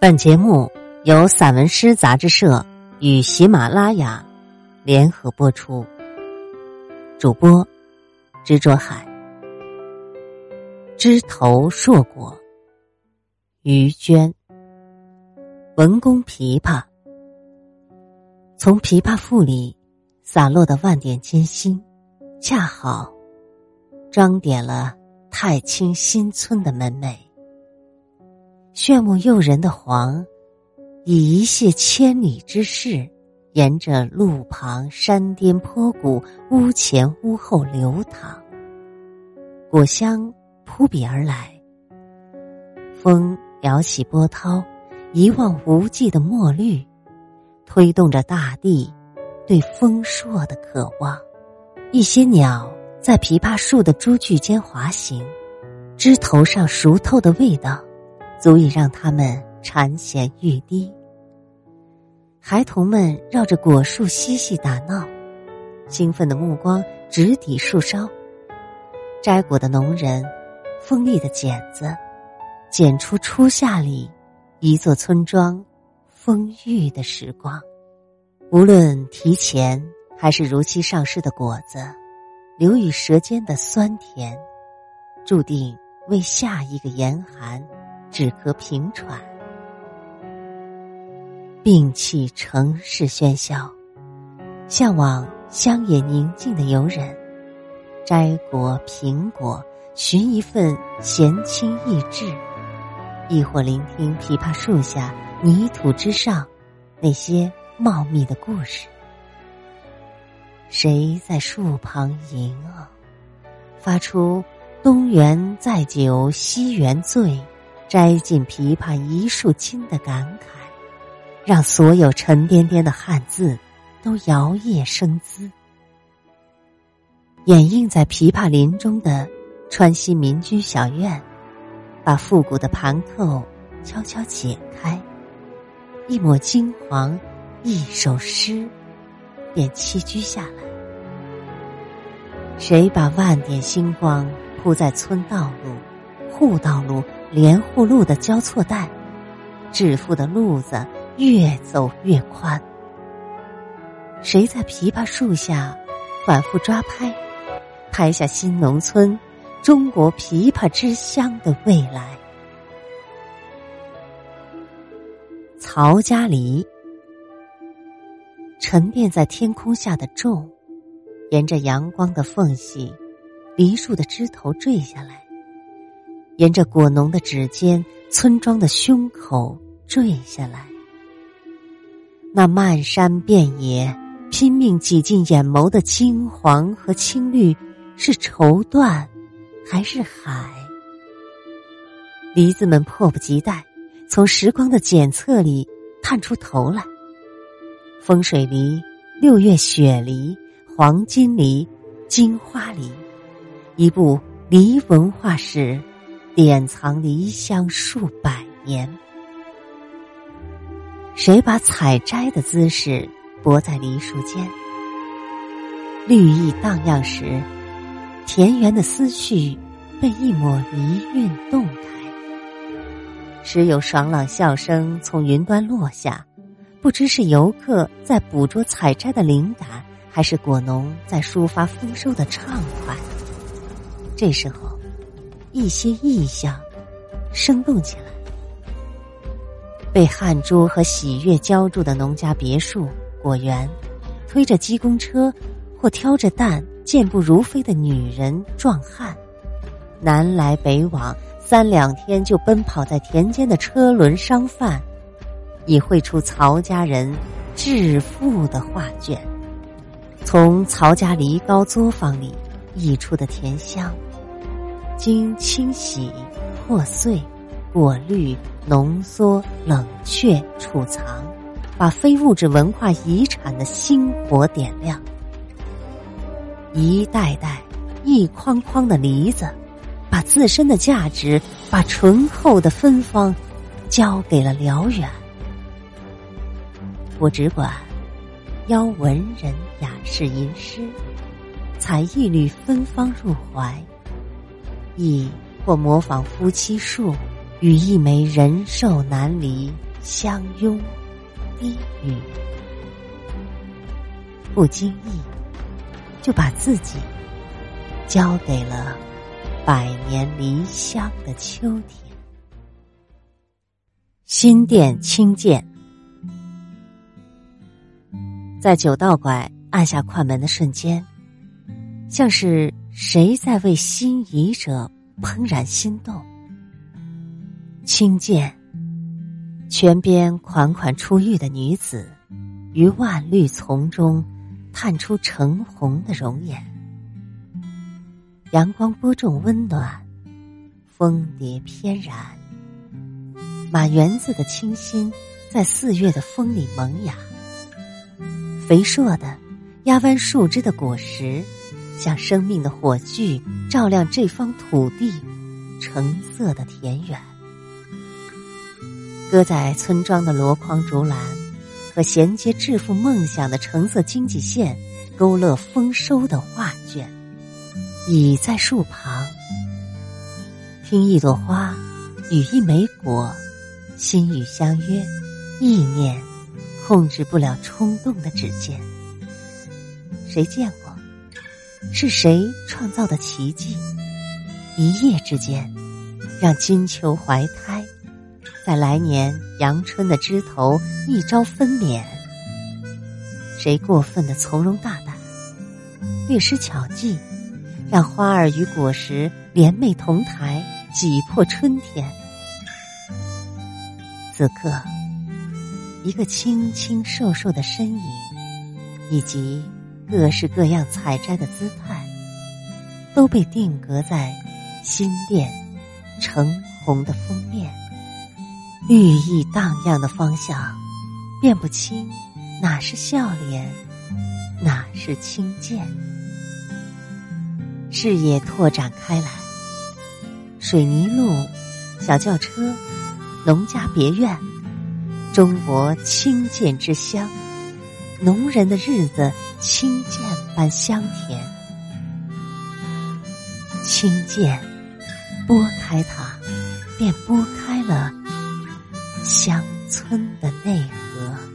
本节目由散文诗杂志社与喜马拉雅联合播出，主播执着海，枝头硕果，于娟，文工琵琶，从琵琶腹里洒落的万点金星，恰好装点了太清新村的门楣。炫目诱人的黄，以一泻千里之势，沿着路旁山巅坡谷、屋前屋后流淌。果香扑鼻而来，风摇起波涛，一望无际的墨绿，推动着大地对丰硕的渴望。一些鸟在枇杷树的株距间滑行，枝头上熟透的味道。足以让他们馋涎欲滴。孩童们绕着果树嬉戏打闹，兴奋的目光直抵树梢。摘果的农人，锋利的剪子，剪出初夏里一座村庄丰裕的时光。无论提前还是如期上市的果子，留于舌尖的酸甜，注定为下一个严寒。止咳平喘，摒弃城市喧嚣，向往乡野宁静的游人，摘果苹果，寻一份闲情逸致，亦或聆听枇杷树下泥土之上那些茂密的故事。谁在树旁吟啊？发出东园载酒，西园醉。摘尽琵琶一树青的感慨，让所有沉甸甸的汉字都摇曳生姿。掩映在琵琶林中的川西民居小院，把复古的盘扣悄悄解开，一抹金黄，一首诗，便栖居下来。谁把万点星光铺在村道路、户道路？连户路的交错带，致富的路子越走越宽。谁在枇杷树下反复抓拍，拍下新农村、中国枇杷之乡的未来？曹家梨沉淀在天空下的重，沿着阳光的缝隙，梨树的枝头坠下来。沿着果农的指尖，村庄的胸口坠下来。那漫山遍野，拼命挤进眼眸的金黄和青绿，是绸缎，还是海？梨子们迫不及待，从时光的检测里探出头来。风水梨、六月雪梨、黄金梨、金花梨，一部梨文化史。典藏梨香数百年，谁把采摘的姿势泊在梨树间？绿意荡漾时，田园的思绪被一抹梨韵动开。时有爽朗笑声从云端落下，不知是游客在捕捉采摘的灵感，还是果农在抒发丰收的畅快。这时候。一些意象生动起来，被汗珠和喜悦浇筑的农家别墅果园，推着鸡公车或挑着担健步如飞的女人壮汉，南来北往三两天就奔跑在田间的车轮商贩，已绘出曹家人致富的画卷。从曹家梨膏作坊里溢出的甜香。经清洗、破碎、过滤、浓缩、冷却、储藏，把非物质文化遗产的星火点亮。一代代、一筐筐的梨子，把自身的价值、把醇厚的芬芳，交给了辽远。我只管邀文人雅士吟诗，采一缕芬芳入怀。亦或模仿夫妻树，与一枚人寿难离相拥低语，不经意就把自己交给了百年离乡的秋天。新店清剑，在九道拐按下快门的瞬间，像是谁在为心仪者怦然心动。轻剑，泉边款款出浴的女子，于万绿丛中探出橙红的容颜。阳光播种温暖，蜂蝶翩然。满园子的清新，在四月的风里萌芽。肥硕的压弯树枝的果实，像生命的火炬，照亮这方土地橙色的田园。搁在村庄的箩筐竹篮，和衔接致富梦想的橙色经济线，勾勒丰收的画卷。倚在树旁，听一朵花与一枚果。心语相约，意念控制不了冲动的指尖。谁见过？是谁创造的奇迹？一夜之间，让金球怀胎，在来年阳春的枝头一朝分娩。谁过分的从容大胆，略施巧计，让花儿与果实联袂同台，挤破春天。此刻，一个清清瘦瘦的身影，以及各式各样采摘的姿态，都被定格在新店橙红的封面，绿意荡漾的方向，辨不清哪是笑脸，哪是轻剑。视野拓展开来，水泥路，小轿车。农家别院，中国清剑之乡，农人的日子清涧般香甜。清涧，拨开它，便拨开了乡村的内核。